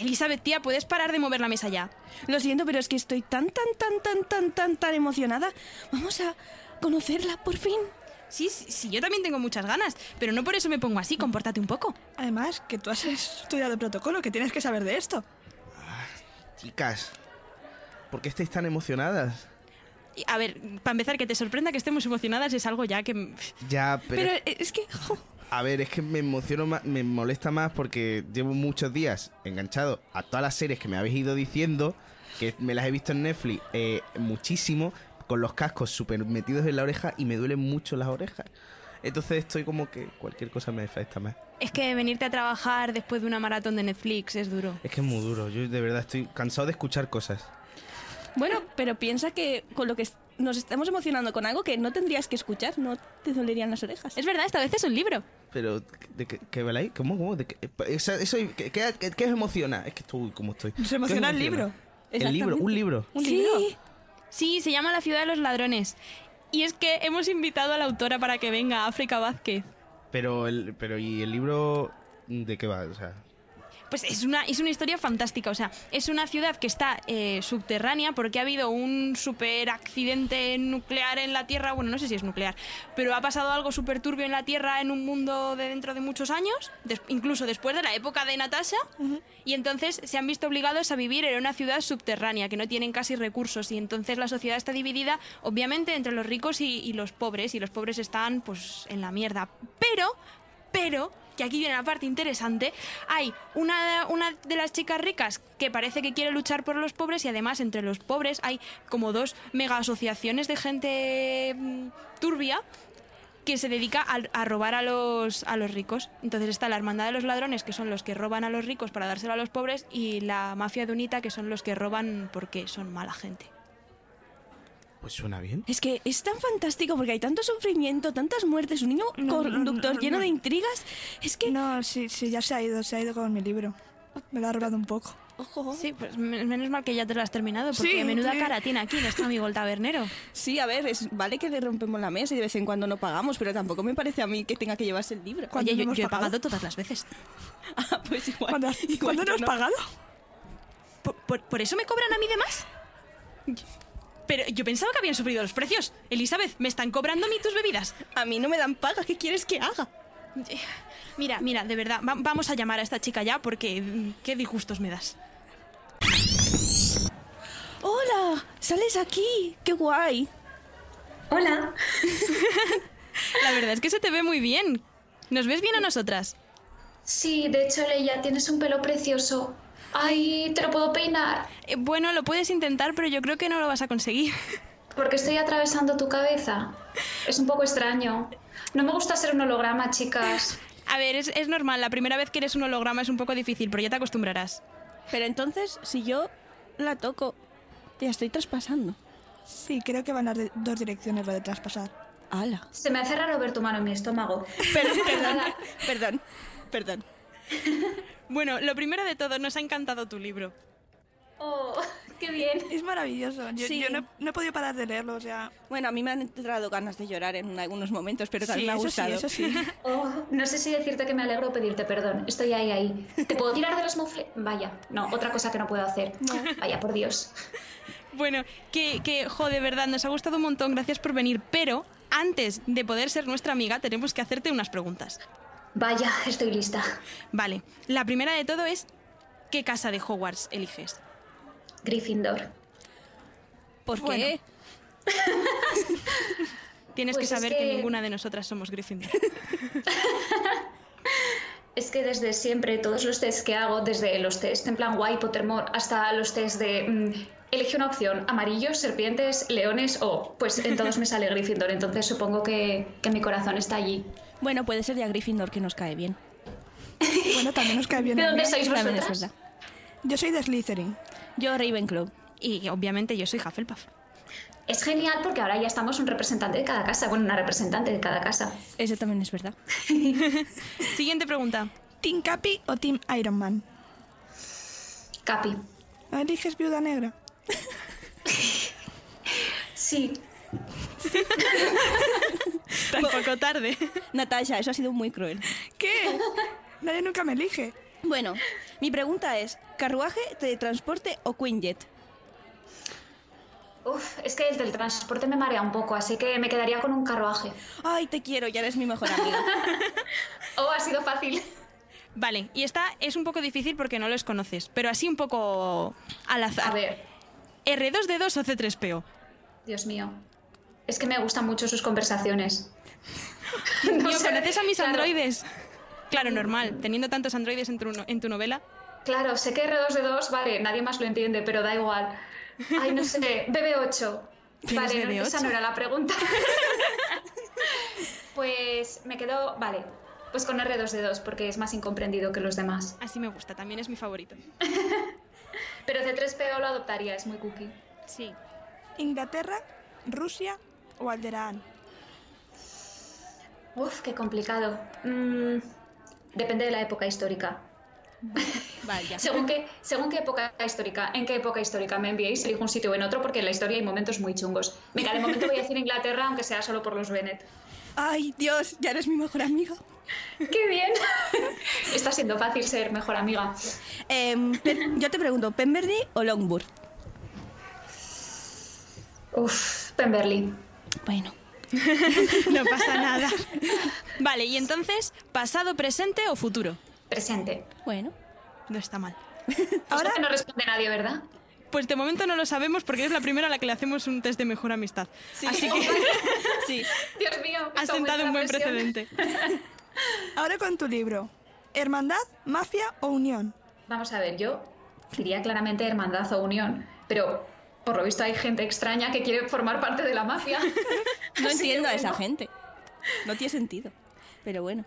Elizabeth, tía, ¿puedes parar de mover la mesa ya? Lo siento, pero es que estoy tan, tan, tan, tan, tan, tan, tan emocionada. Vamos a conocerla por fin. Sí, sí, sí, yo también tengo muchas ganas, pero no por eso me pongo así, compórtate un poco. Además, que tú has estudiado protocolo, que tienes que saber de esto. Chicas, ¿por qué estáis tan emocionadas? A ver, para empezar, que te sorprenda que estemos emocionadas es algo ya que... Ya, pero... Pero es que... A ver, es que me emociono más, me molesta más porque llevo muchos días enganchado a todas las series que me habéis ido diciendo, que me las he visto en Netflix eh, muchísimo, con los cascos súper metidos en la oreja y me duelen mucho las orejas. Entonces estoy como que cualquier cosa me afecta más. Es que venirte a trabajar después de una maratón de Netflix es duro. Es que es muy duro, yo de verdad estoy cansado de escuchar cosas. Bueno, pero piensa que con lo que nos estamos emocionando con algo que no tendrías que escuchar, no te dolerían las orejas. Es verdad, esta vez es un libro. Pero, ¿de qué, qué veláis? ¿Cómo? ¿Cómo? ¿De qué, eso, eso- ¿qué, qué, qué- qué os emociona? Es que estoy como estoy. Nos ¿Qué os emociona el libro. El libro, un libro. Un sí. libro. Sí, se llama La ciudad de los ladrones. Y es que hemos invitado a la autora para que venga, África Vázquez. Pero, el, pero ¿y el libro de qué va? O sea, Pues es una, es una historia fantástica. O sea, es una ciudad que está eh, subterránea porque ha habido un super accidente nuclear en la Tierra. Bueno, no sé si es nuclear, pero ha pasado algo súper turbio en la Tierra en un mundo de dentro de muchos años, des- incluso después de la época de Natasha. Y entonces se han visto obligados a vivir en una ciudad subterránea que no tienen casi recursos. Y entonces la sociedad está dividida, obviamente, entre los ricos y, y los pobres. Y los pobres están, pues, en la mierda. Pero, pero que aquí viene la parte interesante, hay una, una de las chicas ricas que parece que quiere luchar por los pobres y además entre los pobres hay como dos mega asociaciones de gente mm, turbia que se dedica a, robar a los, a los ricos. Entonces está la hermandad de los ladrones, que son los que roban a los ricos para dárselo a los pobres, y la mafia de Unita, que son los que roban porque son mala gente. Pues suena bien. Es que es tan fantástico porque hay tanto sufrimiento, tantas muertes, un niño No, no, conductor no, lleno no. de intrigas. Es que... No, sí, sí, ya se ha ido, se ha ido con mi libro. Me lo ha robado un poco. Ojo. Sí, pues men- menos mal que ya te lo has terminado, porque Sí, menuda sí. cara tiene aquí nuestro amigo el tabernero. Sí, a ver, es, vale que le rompemos la mesa y de vez en cuando no pagamos, pero tampoco me parece a mí que tenga que llevarse el libro. ¿Cuándo Oye, yo, hemos yo he pagado? todas las veces. Ah, pues igual. ¿Cuándo, igual ¿cuándo no has pagado? ¿Por, por- por eso me cobran a mí de más? Pero yo pensaba que habían subido los precios. Elizabeth, ¿me están cobrando a mí tus bebidas? A mí no me dan paga, ¿qué quieres que haga? Mira, mira, de verdad, va- vamos a llamar a esta chica ya porque mm, qué disgustos me das. ¡Hola! ¡Sales aquí! ¡Qué guay! Hola. La verdad es que se te ve muy bien. ¿Nos ves bien a nosotras? Sí, de hecho, Leia, tienes un pelo precioso. Ay, ¿te lo puedo peinar? Eh, bueno, lo puedes intentar, pero yo creo que no lo vas a conseguir. Porque estoy atravesando tu cabeza. Es un poco extraño. No me gusta ser un holograma, chicas. A ver, es, es normal, la primera vez que eres un holograma es un poco difícil, pero ya te acostumbrarás. Pero entonces, si yo la toco, te estoy traspasando. Sí, creo que van las dos direcciones lo de traspasar. ¡Hala! Se me hace raro ver tu mano en mi estómago. Perdón, perdón, perdón, perdón. Bueno, lo primero de todo, nos ha encantado tu libro. Oh, Qué bien. Es maravilloso. Yo, Sí. yo no, he- no he podido parar de leerlo, o sea... Bueno, a mí me han entrado ganas de llorar en algunos momentos, pero también sí, me ha eso gustado. sí, eso sí. Oh, no sé si decirte que me alegro o pedirte perdón. Estoy ahí, ahí. ¿Te puedo tirar de los mofles? Vaya, no, otra cosa que no puedo hacer. Vaya, por Dios. Bueno, que, que, jo, de verdad, nos ha gustado un montón, gracias por venir, pero antes de poder ser nuestra amiga tenemos que hacerte unas preguntas. Vaya, estoy lista. Vale, la primera de todo es, ¿qué casa de Hogwarts eliges? Gryffindor. ¿Por Bueno. qué? Tienes Pues que es saber que... que- ninguna de nosotras somos Gryffindor. Es que desde siempre, todos los tests que hago, desde los tests en plan guay, Pottermore, hasta los tests de mm, elige una opción, amarillos, serpientes, leones o, pues en todos me sale Gryffindor, entonces supongo que, que mi corazón está allí. Bueno, puede ser ya Gryffindor que nos cae bien. Bueno, también nos cae bien ¿De el dónde sois También es vosotras? verdad. Yo soy de Slytherin. Yo Ravenclaw. Y obviamente yo soy Hufflepuff. Es genial porque ahora ya estamos un representante de cada casa, bueno, una representante de cada casa. Eso también es verdad. Siguiente pregunta. ¿Team Capi o Team Iron Man? Capi. ¿No eliges Viuda Negra? Sí, Tampoco tarde. Natasha, eso ha sido muy cruel. ¿Qué? Nadie nunca me elige. Bueno, mi pregunta es, ¿carruaje, teletransporte o Quinjet? Uf, es que el del transporte me marea un poco, así que me quedaría con un carruaje. Ay, te quiero, ya eres mi mejor amiga. Oh, ha sido fácil. Vale, y esta es un poco difícil porque no los conoces, pero así un poco al azar. A ver, ¿R2D2 o C3PO? Dios mío. Es que me gustan mucho sus conversaciones. No sé, ¿conoces a mis claro. androides? Claro, normal. Teniendo tantos androides en tu, en tu novela. Claro, sé que R2D2, vale, nadie más lo entiende, pero da igual. Ay, no sé, BB8. ¿Quién es Vale, no, BB8? esa no era la pregunta. pues me quedo, vale, pues con R2D2 porque es más incomprendido que los demás. Así me gusta, también es mi favorito. Pero C3PO lo adoptaría, es muy cookie. Sí. ¿Inglaterra, Rusia o Alderaan? Uf, qué complicado. Mm, depende de la época histórica. Vaya. Según qué, según qué época histórica, en qué época histórica me enviéis, elijo un sitio o en otro porque en la historia hay momentos muy chungos. Venga, de momento voy a decir Inglaterra, aunque sea solo por los Bennett. Ay, Dios, ya eres mi mejor amiga. ¡Qué bien! Está siendo fácil ser mejor amiga. Em, yo te pregunto, ¿Pemberley o Longbourn? Uf, Pemberley. Bueno, No pasa nada. Vale, y entonces, ¿pasado, presente o futuro? Presente. bueno. No está mal. Ahora que no responde nadie, ¿verdad? Pues de momento no lo sabemos porque es la primera a la que le hacemos un test de mejor amistad. Así que Sí. Dios mío. has sentado un buen presión. precedente. Ahora con tu libro. ¿Hermandad, mafia o unión? Vamos a ver, yo diría claramente hermandad o unión, pero por lo visto hay gente extraña que quiere formar parte de la mafia. No entiendo a esa gente. No tiene sentido. Pero bueno.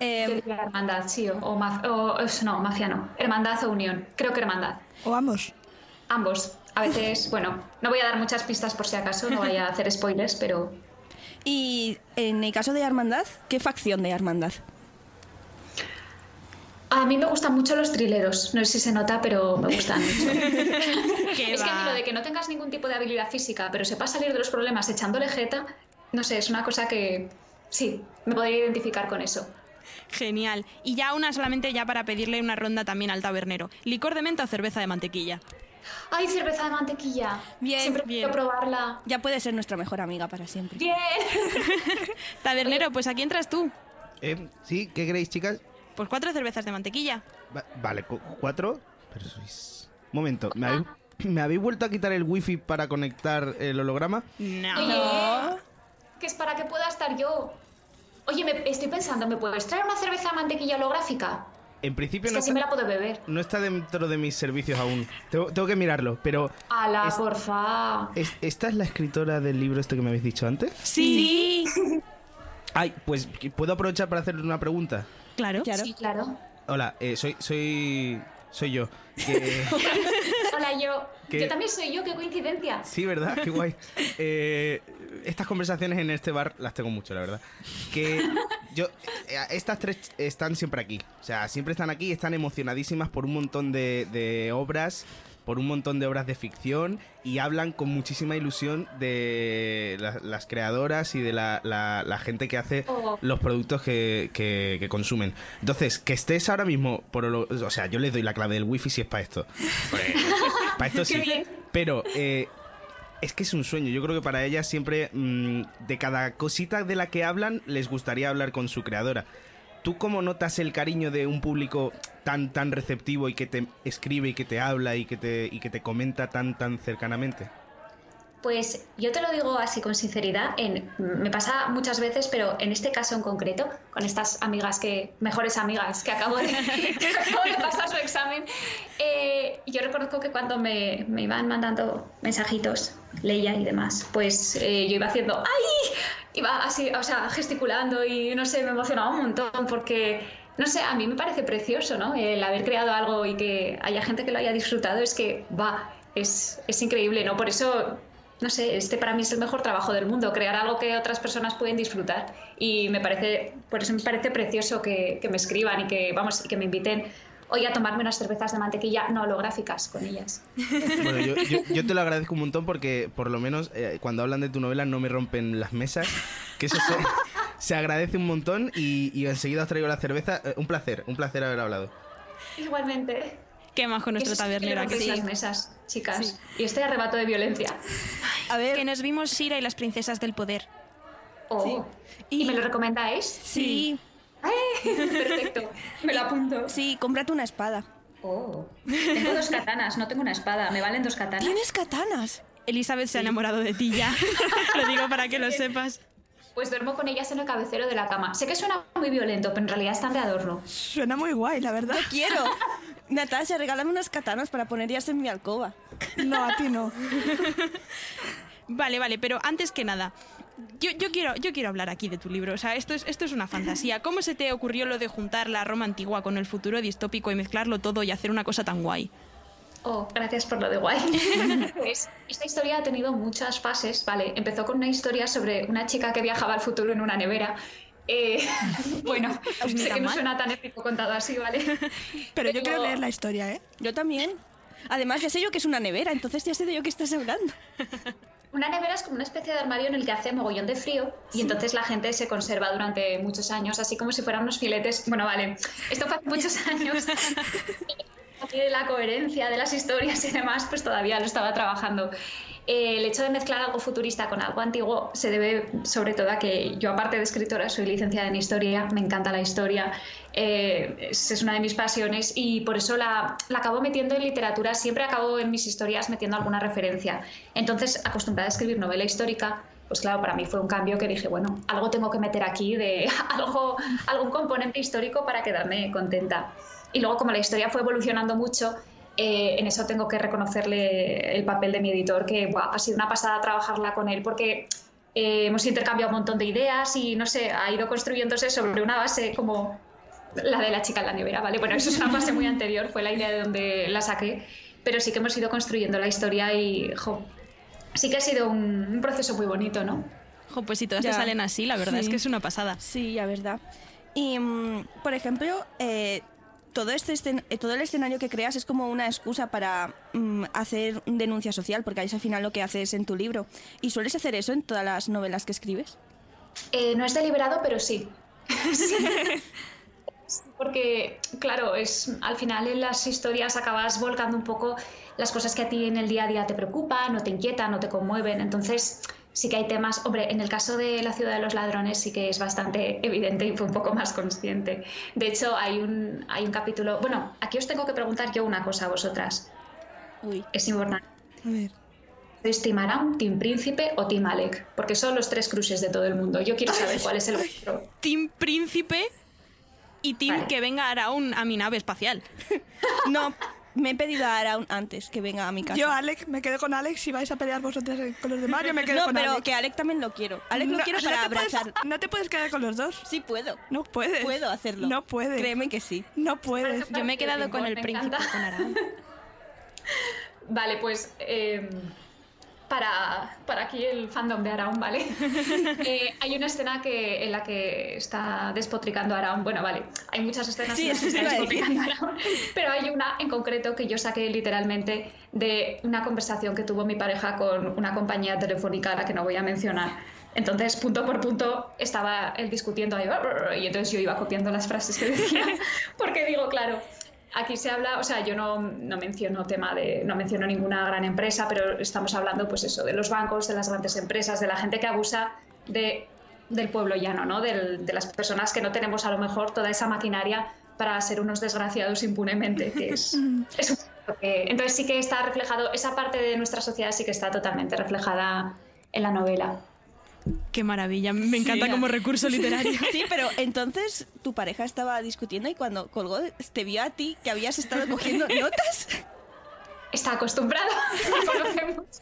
Yo Em, diría hermandad, sí, o, o, maf- o- o- no, mafia no. Hermandad o unión. Creo que hermandad. ¿O ambos? Ambos. A veces, bueno, no voy a dar muchas pistas por si acaso, no vaya a hacer spoilers, pero y en el caso de Hermandad, ¿qué facción de Hermandad? A mí me gustan mucho los trileros. No sé si se nota, pero me gustan mucho. Es que a mí va. lo de que no tengas ningún tipo de habilidad física, pero sepas salir de los problemas echándole jeta, no sé, es una cosa que sí, me podría identificar con eso. Genial. Y ya una solamente ya para pedirle una ronda también al tabernero. ¿Licor de menta o cerveza de mantequilla? ¡Ay, cerveza de mantequilla! Bien, Siempre bien. quiero probarla. Ya puede ser nuestra mejor amiga para siempre. ¡Bien! Tabernero, pues aquí entras tú. Eh, ¿Sí? ¿Qué queréis, chicas? Pues cuatro cervezas de mantequilla. Va- vale, cu- ¿cuatro? Pero sois... Momento, ¿me habéis, ¿me habéis vuelto a quitar el wifi para conectar el holograma? No. Oye, que es para que pueda estar yo. Oye, me, estoy pensando, ¿me puedes traer una cerveza de mantequilla holográfica? En principio Es no que así me la puedo beber. no está dentro de mis servicios aún. Tengo, tengo que mirarlo, pero... ¡Hala, Es- porfa! ¿es- ¿Esta es la escritora del libro este que me habéis dicho antes? Sí. Ay, pues ¿puedo aprovechar para hacerle una pregunta? Claro. Claro. Sí, claro. Hola, eh, soy, soy, soy yo. Que- Hola, yo. ¿Qué? Yo también soy yo, qué coincidencia. sí, ¿verdad? Qué guay. Eh, estas conversaciones en este bar las tengo mucho, la verdad. Que yo, eh, estas tres están siempre aquí. O sea, siempre están aquí, están emocionadísimas por un montón de, de obras por un montón de obras de ficción y hablan con muchísima ilusión de la- las creadoras y de la, la- la gente que hace Oh. los productos que, que- que consumen. Entonces, que estés ahora mismo, por lo- o sea, yo les doy la clave del wifi si es para esto. para esto sí. Pero eh, es que es un sueño. Yo creo que para ellas siempre, mm, de cada cosita de la que hablan, les gustaría hablar con su creadora. ¿Tú cómo notas el cariño de un público tan, tan receptivo y que te escribe y que te habla y que te, y que te comenta tan, tan cercanamente? Pues yo te lo digo así con sinceridad, me pasa muchas veces, pero en este caso en concreto, con estas amigas que, mejores amigas que acabo de, de pasar su examen, eh, yo reconozco que cuando me, me iban mandando mensajitos, leía y demás, pues eh, yo iba haciendo ¡ay! Iba así, o sea, gesticulando y no sé, me emocionaba un montón porque, no sé, a mí me parece precioso, ¿no? El haber creado algo y que haya gente que lo haya disfrutado es que, va, es, es increíble, ¿no? Por eso no sé, este para mí es el mejor trabajo del mundo, crear algo que otras personas pueden disfrutar. Y me parece, por eso me parece precioso que, que me escriban y que, vamos, y que me inviten hoy a tomarme unas cervezas de mantequilla no holográficas con ellas. Bueno, yo, yo- yo te lo agradezco un montón porque por lo menos eh, cuando hablan de tu novela no me rompen las mesas, que eso se, se agradece un montón y, y enseguida os traigo la cerveza. Eh, un placer, un placer haber hablado. Igualmente. Qué majo nuestro Eso sí que tabernero aquí. las mesas, chicas. Y este arrebato de violencia. A ver, Que nos vimos Shira y las princesas del poder. Oh. ¿Y... me lo recomendáis? sí, Perfecto. Me lo apunto. sí, cómprate una espada. Oh. Tengo dos katanas, no tengo una espada. Me valen dos katanas. ¿Tienes katanas? Elizabeth se ha enamorado de ti ya. lo digo para que lo sepas. Pues duermo con ellas en el cabecero de la cama. Sé que suena muy violento, pero en realidad están de adorno. Suena muy guay, la verdad. Quiero. Natasha, regálame unas katanas para ponerlas en mi alcoba. No, a ti no. Vale, vale, pero antes que nada, yo, yo, quiero, yo quiero hablar aquí de tu libro. O sea, esto es, esto es una fantasía. ¿Cómo se te ocurrió lo de juntar la Roma antigua con el futuro distópico y mezclarlo todo y hacer una cosa tan guay? Oh, gracias por lo de guay. pues esta historia ha tenido muchas fases, ¿vale? Empezó con una historia sobre una chica que viajaba al futuro en una nevera. Eh, bueno, Pues sé tan que no mal. suena tan épico contado así, ¿vale? Pero yo quiero leer la historia, ¿eh? Yo también. Además, ya sé yo que es una nevera, entonces ya sé de yo qué estás hablando. Una nevera es como una especie de armario en el que hace mogollón de frío y entonces la gente se conserva durante muchos años, así como si fueran unos filetes. Bueno, vale, esto fue hace muchos años. Aquí de la coherencia de las historias y demás, pues todavía lo estaba trabajando. Eh, el hecho de mezclar algo futurista con algo antiguo se debe sobre todo a que yo, aparte de escritora, soy licenciada en historia, me encanta la historia, eh, es, una de mis pasiones y por eso la, la acabo metiendo en literatura, siempre acabo en mis historias metiendo alguna referencia. Entonces, acostumbrada a escribir novela histórica, pues claro, para mí fue un cambio que dije, bueno, algo tengo que meter aquí de algo, algún componente histórico para quedarme contenta. Y luego, como la historia fue evolucionando mucho, eh, en eso tengo que reconocerle el papel de mi editor, que ha sido una pasada trabajarla con él, porque eh, hemos intercambiado un montón de ideas y no sé, ha ido construyéndose sobre una base como la de la chica en la nevera, ¿vale? Bueno, eso es una fase muy anterior, fue la idea de donde la saqué, pero sí que hemos ido construyendo la historia y, jo, sí que ha sido un, un proceso muy bonito, ¿no? Jo, pues si todas Ya. te salen así, la verdad Sí. es que es una pasada. Sí, la verdad. Y, mm, por ejemplo, eh, todo, este escen- eh, todo el escenario que creas es como una excusa para mm, hacer denuncia social, porque es al final lo que haces en tu libro. ¿Y sueles hacer eso en todas las novelas que escribes? Eh, no es deliberado, pero sí. Sí, Porque, claro, es al final en las historias acabas volcando un poco las cosas que a ti en el día a día te preocupan, o te inquietan, o te conmueven. Entonces, sí que hay temas. Hombre, en el caso de La ciudad de los ladrones sí que es bastante evidente y fue un poco más consciente. De hecho, hay un, hay un capítulo. Bueno, aquí os tengo que preguntar yo una cosa a vosotras. Uy. Es importante. A ver. ¿Sois Team Aram, Team Príncipe o Team Alec? Porque son los tres cruces de todo el mundo. Yo quiero saber cuál es el vuestro. Team Príncipe y Vale. que venga Araun a mi nave espacial. No, me he pedido a Araun antes que venga a mi casa. Yo, Alex, me quedo con Alex. Si vais a pelear vosotros con los demás, yo me quedo no, con pero Alex. que Alec también lo quiero. Alec lo No, quiero no para puedes- abrazar. no te puedes quedar con los dos. Sí puedo. No puedes. Puedo hacerlo. No puedes. Créeme que sí. No puedes. Yo me he quedado con el Me príncipe, con Araun. Vale, pues eh, para, para aquí el fandom de Araun, ¿vale? Eh, hay una escena que, en la que está despotricando a Araun. Bueno, vale, hay muchas escenas Sí, en las que está despotricando Araun, pero hay una en concreto que yo saqué literalmente de una conversación que tuvo mi pareja con una compañía telefónica a la que no voy a mencionar. Entonces, punto por punto, estaba él discutiendo ahí, y entonces yo iba copiando las frases que decía, porque digo, claro, aquí se habla, o sea, yo no, no menciono tema de, no menciono ninguna gran empresa, pero estamos hablando, pues eso, de los bancos, de las grandes empresas, de la gente que abusa de, del pueblo llano, ¿no? Del- de las personas que no tenemos a lo mejor toda esa maquinaria para ser unos desgraciados impunemente, que es, es un poco que- entonces sí que está reflejado, esa parte de nuestra sociedad sí que está totalmente reflejada en la novela. Qué maravilla, me encanta Sí. como recurso literario. Sí, pero entonces tu pareja estaba discutiendo y cuando colgó te vio a ti que habías estado cogiendo notas. Está mucho.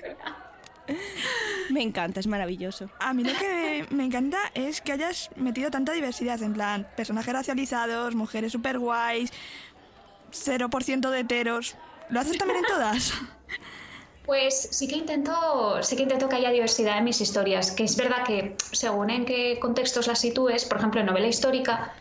Me encanta, es maravilloso. A mí lo que me encanta es que hayas metido tanta diversidad, en plan, personajes racializados, mujeres super guays, 0% de heteros. ¿Lo haces también en todas? Pues sí que intento, sí que intento que haya diversidad en mis historias, que es verdad que según en qué contextos las sitúes, por ejemplo en novela histórica,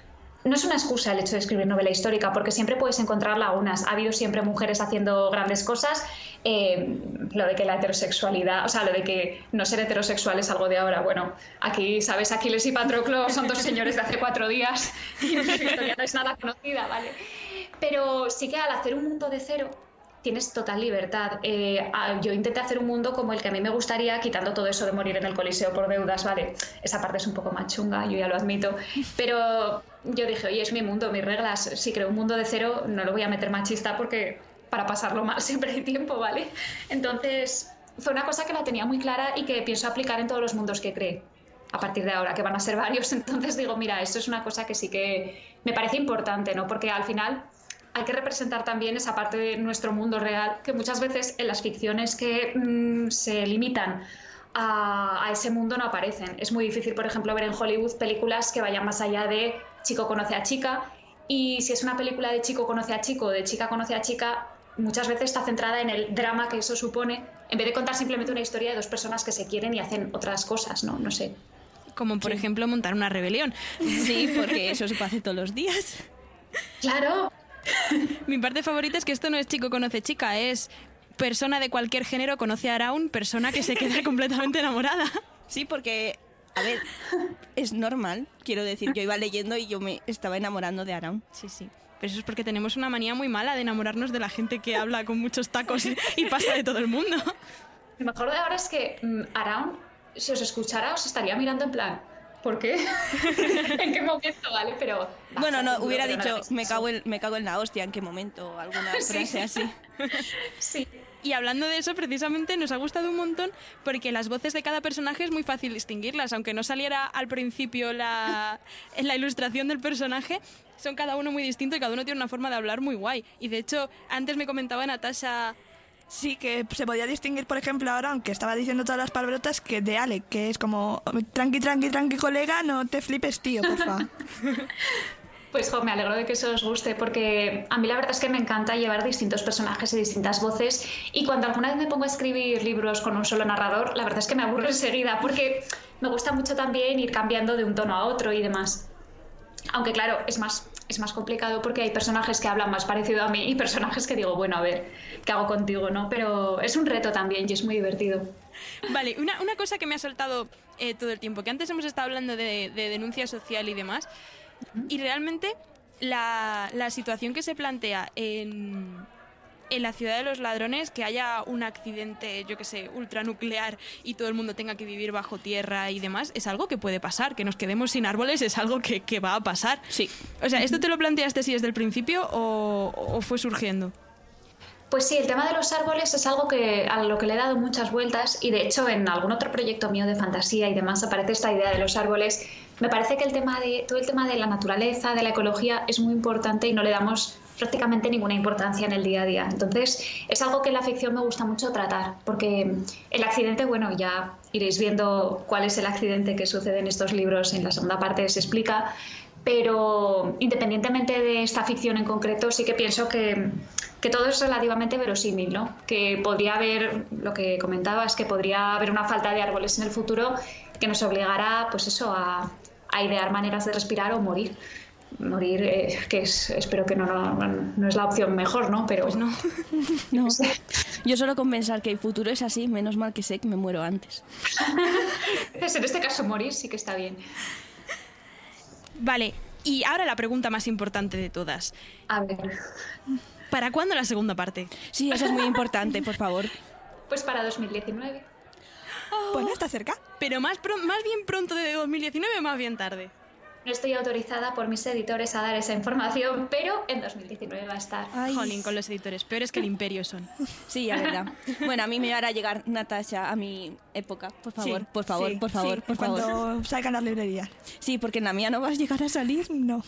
no es una excusa el hecho de escribir novela histórica, porque siempre puedes encontrar lagunas. Ha habido siempre mujeres haciendo grandes cosas. eh, lo de que la heterosexualidad, o sea, lo de que no ser heterosexual es algo de ahora. Bueno, aquí, ¿sabes? Aquiles y Patroclo son dos señores de hace cuatro días y nuestra historia no es nada conocida, ¿vale? Pero sí que al hacer un mundo de cero, tienes total libertad. Eh, yo intenté hacer un mundo como el que a mí me gustaría, quitando todo eso de morir en el coliseo por deudas, ¿vale? Esa parte es un poco más chunga, yo ya lo admito. Pero yo dije, oye, es mi mundo, mis reglas. Si creo un mundo de cero, no lo voy a meter machista porque para pasarlo mal siempre hay tiempo, ¿vale? Entonces, fue una cosa que la tenía muy clara y que pienso aplicar en todos los mundos que cree. A partir de ahora, que van a ser varios, entonces digo, mira, esto es una cosa que sí que me parece importante, ¿no? Porque al final hay que representar también esa parte de nuestro mundo real que muchas veces en las ficciones que mm, se limitan a, a ese mundo no aparecen. Es muy difícil, por ejemplo, ver en Hollywood películas que vayan más allá de chico conoce a chica y si es una película de chico conoce a chico o de chica conoce a chica, muchas veces está centrada en el drama que eso supone en vez de contar simplemente una historia de dos personas que se quieren y hacen otras cosas, ¿no? No sé. Como por ejemplo montar una rebelión. Sí, porque eso se hacer todos los días. Claro, Mi parte favorita es que esto no es chico conoce chica, es persona de cualquier género conoce a Araun, persona que se queda completamente enamorada. Sí, porque, a ver, es normal. Quiero decir, yo iba leyendo y yo me estaba enamorando de Araun. Sí, sí. Pero eso es porque tenemos una manía muy mala de enamorarnos de la gente que habla con muchos tacos y, y pasa de todo el mundo. Lo mejor de ahora es que mm, Araun, si os escuchara, os estaría mirando en plan, ¿por qué? ¿En qué momento? Vale, pero... Bueno, no, hubiera dicho, me cago, en, me cago en la hostia, ¿en qué momento? Alguna Sí. frase así. Sí. Y hablando de eso, precisamente nos ha gustado un montón porque las voces de cada personaje es muy fácil distinguirlas, aunque no saliera al principio la, en la ilustración del personaje, son cada uno muy distinto y cada uno tiene una forma de hablar muy guay. Y de hecho, antes me comentaba Natasha... Sí, que se podía distinguir, por ejemplo, ahora, aunque estaba diciendo todas las palabrotas, que de Alec, que es como, tranqui, tranqui, tranqui, colega, no te flipes, tío, porfa. Pues jo, me alegro de que eso os guste, porque a mí la verdad es que me encanta llevar distintos personajes y distintas voces. Y cuando alguna vez me pongo a escribir libros con un solo narrador, la verdad es que me aburro enseguida, porque me gusta mucho también ir cambiando de un tono a otro y demás. Aunque claro, es más, es más complicado porque hay personajes que hablan más parecido a mí y personajes que digo, bueno, a ver, ¿qué hago contigo? ¿no? Pero es un reto también y es muy divertido. Vale, una, una cosa que me ha saltado eh, todo el tiempo, que antes hemos estado hablando de, de denuncia social y demás, y realmente la, la situación que se plantea en, en la ciudad de los ladrones, que haya un accidente, yo que sé, ultranuclear y todo el mundo tenga que vivir bajo tierra y demás, es algo que puede pasar, que nos quedemos sin árboles es algo que, que va a pasar. Sí. O sea, ¿esto te lo planteaste si desde el principio o, o fue surgiendo? Pues sí, el tema de los árboles es algo que, a lo que le he dado muchas vueltas y de hecho en algún otro proyecto mío de fantasía y demás aparece esta idea de los árboles. Me parece que el tema de, todo el tema de la naturaleza, de la ecología es muy importante y no le damos prácticamente ninguna importancia en el día a día. Entonces es algo que en la ficción me gusta mucho tratar porque el accidente, bueno, ya iréis viendo cuál es el accidente que sucede en estos libros, en la segunda parte se explica, Pero independientemente de esta ficción en concreto, sí que pienso que, que todo es relativamente verosímil, ¿no? Que podría haber, lo que comentabas, que podría haber una falta de árboles en el futuro que nos obligara, pues eso, a, a idear maneras de respirar o morir. Morir, eh, que es, espero que no, no, no es la opción mejor, ¿no? Pero Pues no. No. Yo solo con pensar que el futuro es así, menos mal que sé que me muero antes. Entonces, en este caso morir sí que está bien. Vale, y ahora la pregunta más importante de todas. A ver, ¿Para cuándo la segunda parte? Sí, eso es muy importante, por favor. pues para 2019. Bueno, está cerca. Pero más, pro- más bien pronto de 2019 o más bien tarde. No estoy autorizada por mis editores a dar esa información, pero en 2019 va a estar. Ay, Jolín, con los editores. Peores que el imperio son. Sí, la verdad. Bueno, a mí me hará llegar Natasha a mi época. Por favor, Sí, por favor, Sí, por favor, sí, por favor. Cuando salgan las librerías. Sí, porque en la mía no vas a llegar a salir. No.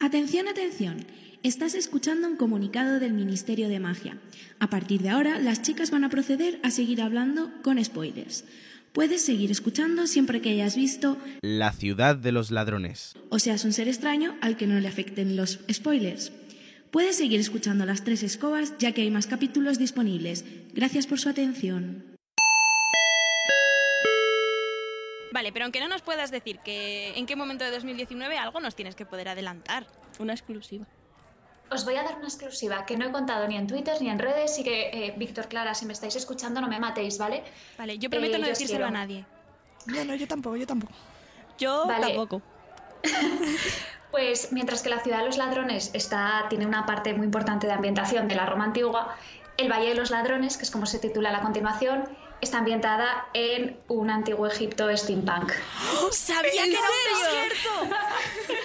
Atención, atención. Estás escuchando un comunicado del Ministerio de Magia. A partir de ahora, las chicas van a proceder a seguir hablando con spoilers. Puedes seguir escuchando siempre que hayas visto La ciudad de los ladrones. o seas un ser extraño al que no le afecten los spoilers. Puedes seguir escuchando las tres escobas ya que hay más capítulos disponibles. Gracias por su atención. Vale, pero aunque no nos puedas decir que en qué momento de 2019 algo nos tienes que poder adelantar. Una exclusiva. Os voy a dar una exclusiva que no he contado ni en Twitter ni en redes y que, eh, Víctor, Clara, si me estáis escuchando, no me matéis, ¿vale? Vale, yo prometo Eh, no decírselo a nadie. No, no, yo tampoco, yo tampoco. Yo Vale. tampoco. Pues mientras que la ciudad de los ladrones está, tiene una parte muy importante de ambientación de la Roma antigua, el Valle de los Ladrones, que es como se titula la continuación, está ambientada en un antiguo Egipto steampunk. ¡Sabía ¿En que era serio?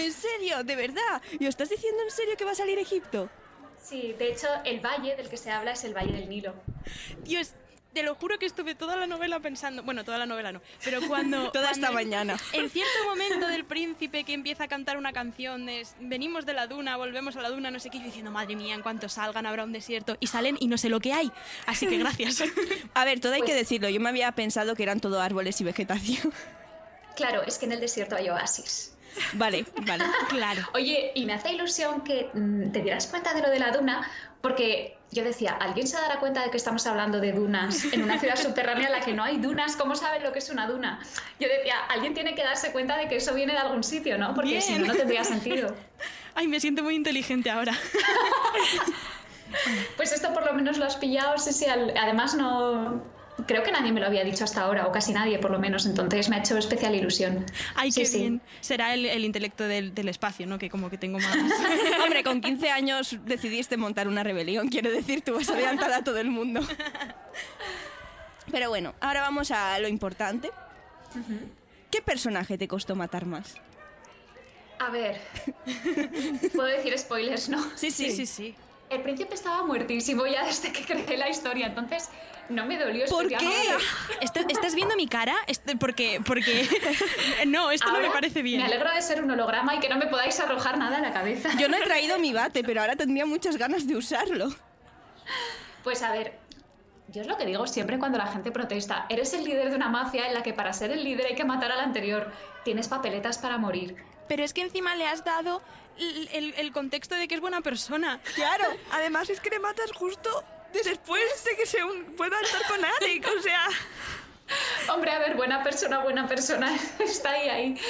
¿En serio? ¿De verdad? ¿Y estás diciendo en serio que va a salir Egipto? Sí, de hecho, el valle del que se habla es el Valle del Nilo. Dios, te lo juro que estuve toda la novela pensando. Bueno, toda la novela no. Pero cuando. Toda esta cuando- mañana. En cierto momento del príncipe que empieza a cantar una canción de venimos de la duna, volvemos a la duna, no sé qué, yo diciendo, madre mía, en cuanto salgan habrá un desierto. Y salen y no sé lo que hay. Así que gracias. A ver, todo hay que Pues- decirlo. Yo me había pensado que eran todo árboles y vegetación. Claro, es que en el desierto hay oasis. Vale, vale. claro. Oye, y me hace ilusión que mm, te dieras cuenta de lo de la duna, porque yo decía, ¿alguien se dará cuenta de que estamos hablando de dunas en una ciudad subterránea en la que no hay dunas? ¿Cómo saben lo que es una duna? Yo decía, alguien tiene que darse cuenta de que eso viene de algún sitio, ¿no? Porque si no, no tendría sentido. Ay, me siento muy inteligente ahora. Pues esto por lo menos lo has pillado, sí, sí, además no... Creo que nadie me lo había dicho hasta ahora, o casi nadie por lo menos, entonces me ha hecho especial ilusión. Ay, Sí, qué sí. bien. Será el, el intelecto del, del espacio, ¿no? Que como que tengo más. Hombre, con 15 años decidiste montar una rebelión. Quiero decir, tú vas adelantada a todo el mundo. Pero bueno, ahora vamos a lo importante. ¿Qué personaje te costó matar más? A ver, puedo decir spoilers, ¿no? Sí, Sí, sí, sí. El príncipe estaba muertísimo ya desde que creé la historia, entonces no me dolió ¿Por qué? ¿Estás, estás viendo mi cara? Porque, porque... No, esto no me parece bien. Me alegro de ser un holograma y que no me podáis arrojar nada a la cabeza. Yo no he traído mi bate, pero ahora tendría muchas ganas de usarlo. Pues a ver, yo es lo que digo siempre cuando la gente protesta. Eres el líder de una mafia en la que para ser el líder hay que matar al anterior. Tienes papeletas para morir. Pero es que encima le has dado el, el- el contexto de que es buena persona. Claro, además es que le matas justo después de que se un- pueda estar con Alec, o sea... Hombre, a ver, buena persona, buena persona. Está ahí, ahí.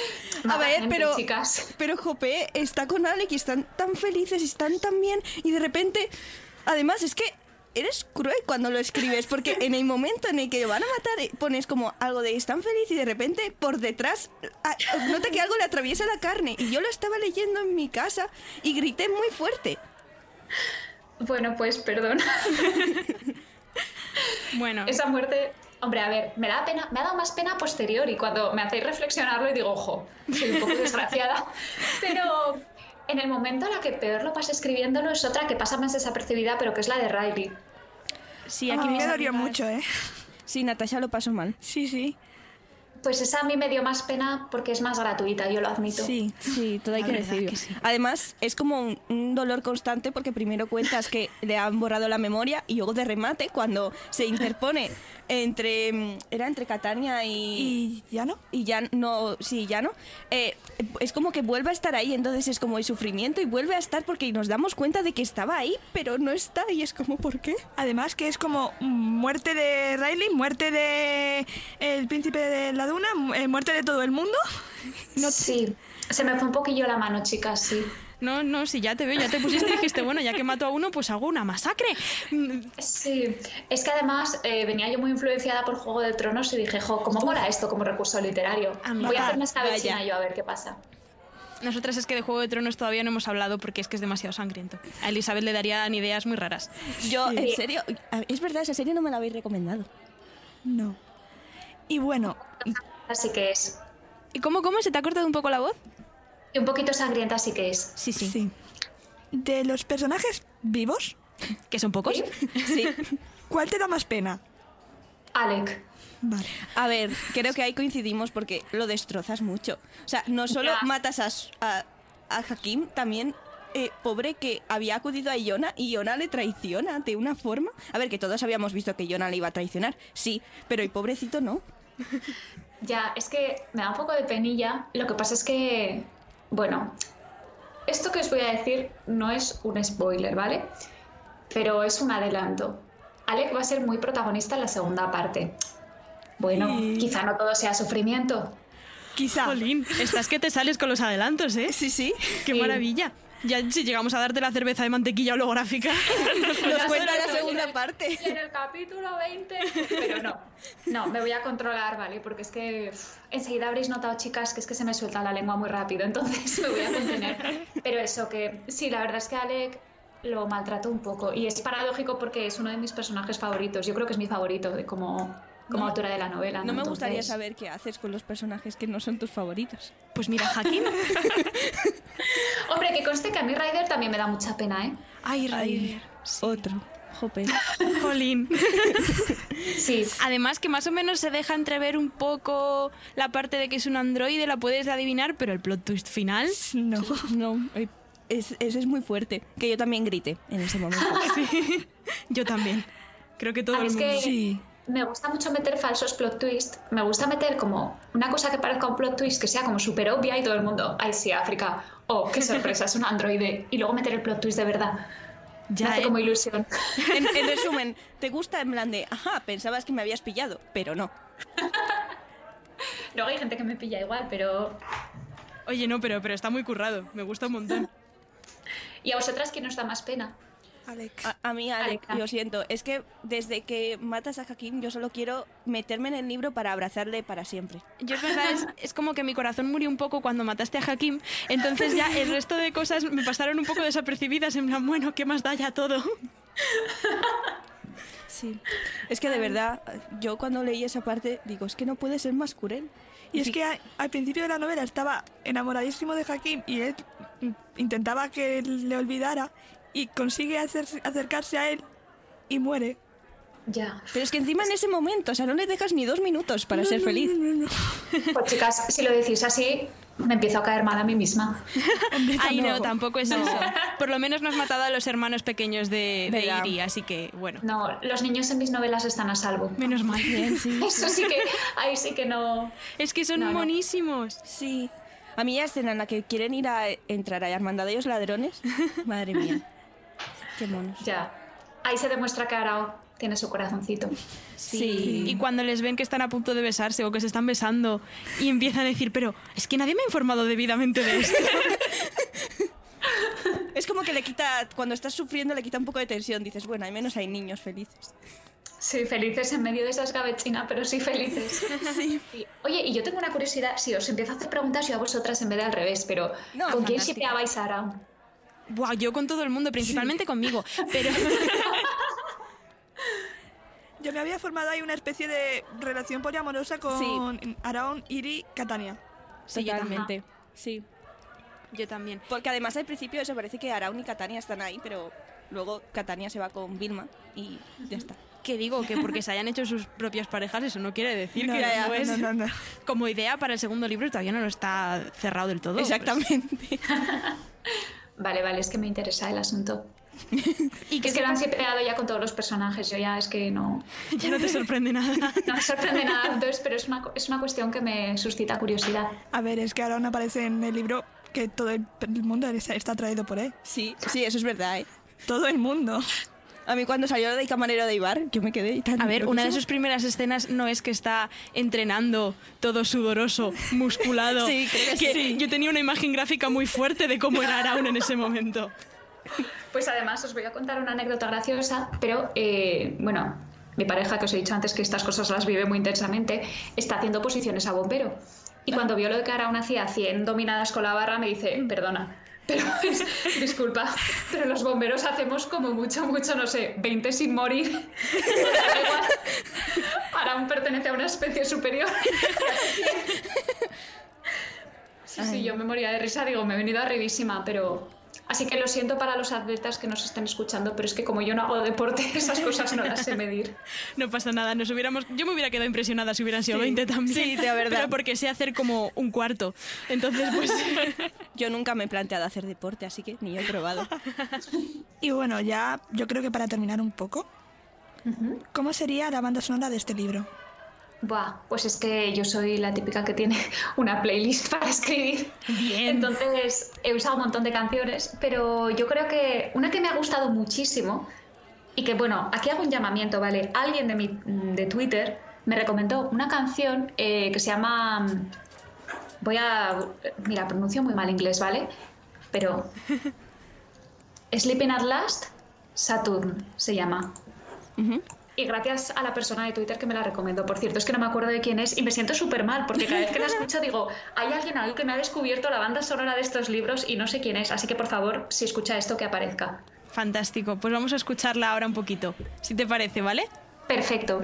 A ver, gente, pero, Chicas. pero Jope está con Alec y están tan felices y están tan bien y de repente, además es que eres cruel cuando lo escribes porque en el momento en el que van a matar eh, pones como algo de están feliz y de repente por detrás nota que algo le atraviesa la carne y yo lo estaba leyendo en mi casa y grité muy fuerte. Bueno, pues perdón. Bueno, Esa muerte. Hombre, a ver, me da pena, me ha dado más pena posterior y cuando me hacéis reflexionarlo y digo, ojo, soy un poco desgraciada. Pero en el momento en la que peor lo pasé escribiéndolo es otra que pasa más desapercibida, pero que es la de Riley. sí, aquí me dolió mucho, ¿eh? Sí, Natasha lo pasó mal. Sí, sí. Pues esa a mí me dio más pena porque es más gratuita, yo lo admito. Sí, sí, todo hay La que decirlo. que sí. Además, es como un, un dolor constante porque primero cuentas que le han borrado la memoria y luego de remate, cuando se interpone entre. mm, Era entre Catania y. ¿Y ya no? y ya no, sí, ya no, eh, es como que vuelve a estar ahí, entonces es como el sufrimiento y vuelve a estar porque nos damos cuenta de que estaba ahí, pero no está y es como, ¿por qué? Además que es como muerte de Riley, muerte de el príncipe de la duna, mu- eh, muerte de todo el mundo. No- Sí, se me fue un poquillo la mano, chicas, sí. No, no, si ya te veo, ya te pusiste y dijiste, bueno, ya que mato a uno, pues hago una masacre. Sí, es que además eh, venía yo muy influenciada por Juego de Tronos y dije, jo, ¿cómo mola esto como recurso literario? Voy a esta vaya. vecina yo a ver qué pasa. Nosotras es que de Juego de Tronos todavía no hemos hablado porque es que es demasiado sangriento. A Elizabeth le darían ideas muy raras. Yo, en serio, a- es verdad, esa serie no me la habéis recomendado. No. Y bueno, Así que es. ¿Y cómo, cómo? ¿Se te ha cortado un poco la voz? Y un poquito sangrienta sí que es. Sí, sí. sí. De los personajes vivos, ¿Que son pocos? Sí. ¿cuál te da más pena? Alec. Vale. A ver, creo que ahí coincidimos porque lo destrozas mucho. O sea, no solo Ya. matas a, a, a Hakim, también, eh, pobre que había acudido a Iona y Iona le traiciona de una forma. A ver, que todos habíamos visto que Iona le iba a traicionar, sí, pero el pobrecito no. Ya, es que me da un poco de penilla. Lo que pasa es que, bueno, esto que os voy a decir no es un spoiler, ¿vale? Pero es un adelanto. Alec va a ser muy protagonista en la segunda parte. Bueno, Y- quizá no todo sea sufrimiento. Quizá. Jolín, estás que te sales con los adelantos, ¿eh? Sí, sí. ¡Qué Sí. maravilla! Ya si llegamos a darte la cerveza de mantequilla holográfica. Nos cuenta la segunda en- parte. En el capítulo 20. Pero no, no, me voy a controlar, ¿vale? Porque es que enseguida habréis notado, chicas, que es que se me suelta la lengua muy rápido, entonces me voy a contener. Pero eso, que sí, la verdad es que Alec lo maltrato un poco. Y es paradójico porque es uno de mis personajes favoritos. Yo creo que es mi favorito de como, como No- autora de la novela. No me gustaría saber qué haces con los personajes que no son tus favoritos. Pues mira, Hakim. Hombre, que conste que a mí Ryder también me da mucha pena, ¿eh? Ay, Ryder. Otro. Jope. Jolín. Sí. Además que más o menos se deja entrever un poco la parte de que es un androide, la puedes adivinar, pero el plot twist final... No. No, eh, es, es muy fuerte. Que yo también grité en ese momento. Sí, yo también. Creo que todo el mundo... que Sí. Me gusta mucho meter falsos plot twist. Me gusta meter como una cosa que parezca un plot twist que sea como súper obvia y todo el mundo, ay sí, África. Oh, qué sorpresa, es un androide. Y luego meter el plot twist de verdad. Ya, me hace ¿eh? como ilusión. En, en resumen, ¿te gusta en plan de, ajá, pensabas que me habías pillado? Pero no. Luego hay gente que me pilla igual, pero... Oye, no, pero, pero está muy currado. Me gusta un montón. ¿Y a vosotras quién os da más pena? Alex. A, a mí, Alec, Alexa. lo siento. Es que desde que matas a Hakim, yo solo quiero meterme en el libro para abrazarle para siempre. Yo es verdad, es, es como que mi corazón murió un poco cuando mataste a Hakim, entonces ya el resto de cosas me pasaron un poco desapercibidas, en plan, bueno, ¿qué más da ya todo? Sí. Es que de verdad, yo cuando leí esa parte, digo, es que no puede ser más cruel. Y es que a- al principio de la novela estaba enamoradísimo de Hakim y él intentaba que él le olvidara y consigue hacer- acercarse a él y muere. Ya. Pero es que encima en ese momento, o sea, no le dejas ni dos minutos para ser feliz. Pues chicas, si lo decís así, me empiezo a caer mal a mí misma. Ay, no, no. tampoco es eso. Por lo menos no has matado a los hermanos pequeños de, de. Iri, así que, bueno, No, los niños en mis novelas están a salvo. menos mal. Eso sí que, ahí sí que no... Es que son No, no. monísimos. Sí. A mí la escena en la que quieren ir a entrar a la hermandad de los ladrones, madre mía. Qué monos. Ya. Ahí se demuestra que Arao tiene su corazoncito. Sí. Y cuando les ven que están a punto de besarse o que se están besando y empiezan a decir, pero es que nadie me ha informado debidamente de esto. Es como que le quita, cuando estás sufriendo, le quita un poco de tensión. Dices, bueno, al menos hay niños felices. Sí, felices en medio de esa escabechina, pero sí felices. Sí. Oye, y yo tengo una curiosidad, si os empiezo a hacer preguntas yo a vosotras en vez de al revés, pero No, ¿con quién fantástico. shipeabais a Arao? Buah, yo con todo el mundo, principalmente conmigo. Pero Yo me había formado ahí una especie de relación poliamorosa con Araon, Iri, Catania. Sí, yo también. Totalmente. Sí. yo también. Porque además al principio eso parece que Araun y Catania están ahí, pero luego Catania se va con Vilma y ya está. Que digo que porque se hayan hecho sus propias parejas, eso no quiere decir No, que no, no, no. como idea para el segundo libro, todavía no lo está cerrado del todo. Exactamente. Vale, vale, es que me interesa el asunto. Y que Es que lo han sipeado ya con todos los personajes, yo ya es que no, ya no te sorprende nada. no me sorprende nada, entonces, pero es una, es una cuestión que me suscita curiosidad. A ver, es que ahora no aparece en el libro que todo el, mundo está está atraído por él. Sí, sí, eso es verdad. ¿eh? Todo el mundo. A mí cuando salió de camarero de Ibar, yo me quedé tan... A ver, una de sus primeras escenas no es que está entrenando todo sudoroso, musculado. Sí, creo que sí. Yo tenía una imagen gráfica muy fuerte de cómo era Araun en ese momento. Pues además os voy a contar una anécdota graciosa, pero eh, bueno, mi pareja, que os he dicho antes que estas cosas las vive muy intensamente, está haciendo posiciones a bombero. Y cuando vio lo que Araun hacía 100 dominadas con la barra, me dice, perdona, pero es- disculpa, pero los bomberos hacemos como mucho, mucho, no sé, 20 sin morir. Igual. Araun pertenece a una especie superior. Sí, sí, yo me moría de risa, digo, me he venido arribísima, pero... Así que lo siento para los atletas que nos estén escuchando, pero es que como yo no hago deporte, esas cosas no las sé medir. No pasa nada, nos hubiéramos, yo me hubiera quedado impresionada si hubieran sido 20 también. Sí, de verdad. Pero porque sé hacer como un cuarto. Entonces, pues Yo nunca me he planteado hacer deporte, así que ni yo he probado. Y bueno, ya yo creo que para terminar un poco, ¿cómo sería la banda sonora de este libro? Buah, pues es que yo soy la típica que tiene una playlist para escribir. Entonces he usado un montón de canciones, pero yo creo que una que me ha gustado muchísimo y que, bueno, aquí hago un llamamiento, ¿vale? Alguien de, mi, de Twitter me recomendó una canción eh, que se llama... Voy a... Mira, pronuncio muy mal inglés, ¿vale? Pero... Sleeping at Last, Saturn se llama. Y gracias a la persona de Twitter que me la recomendó. Por cierto, es que no me acuerdo de quién es y me siento súper mal porque cada vez que la escucho digo, hay alguien ahí que me ha descubierto la banda sonora de estos libros y no sé quién es. Así que por favor, si escucha esto, que aparezca. fantástico. Pues vamos a escucharla ahora un poquito, si te parece, ¿vale? Perfecto.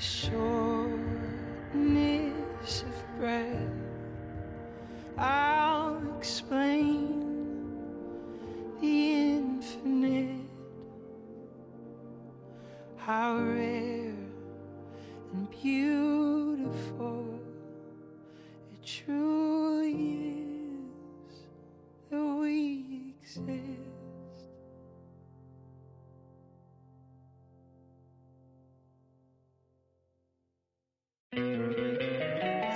shore.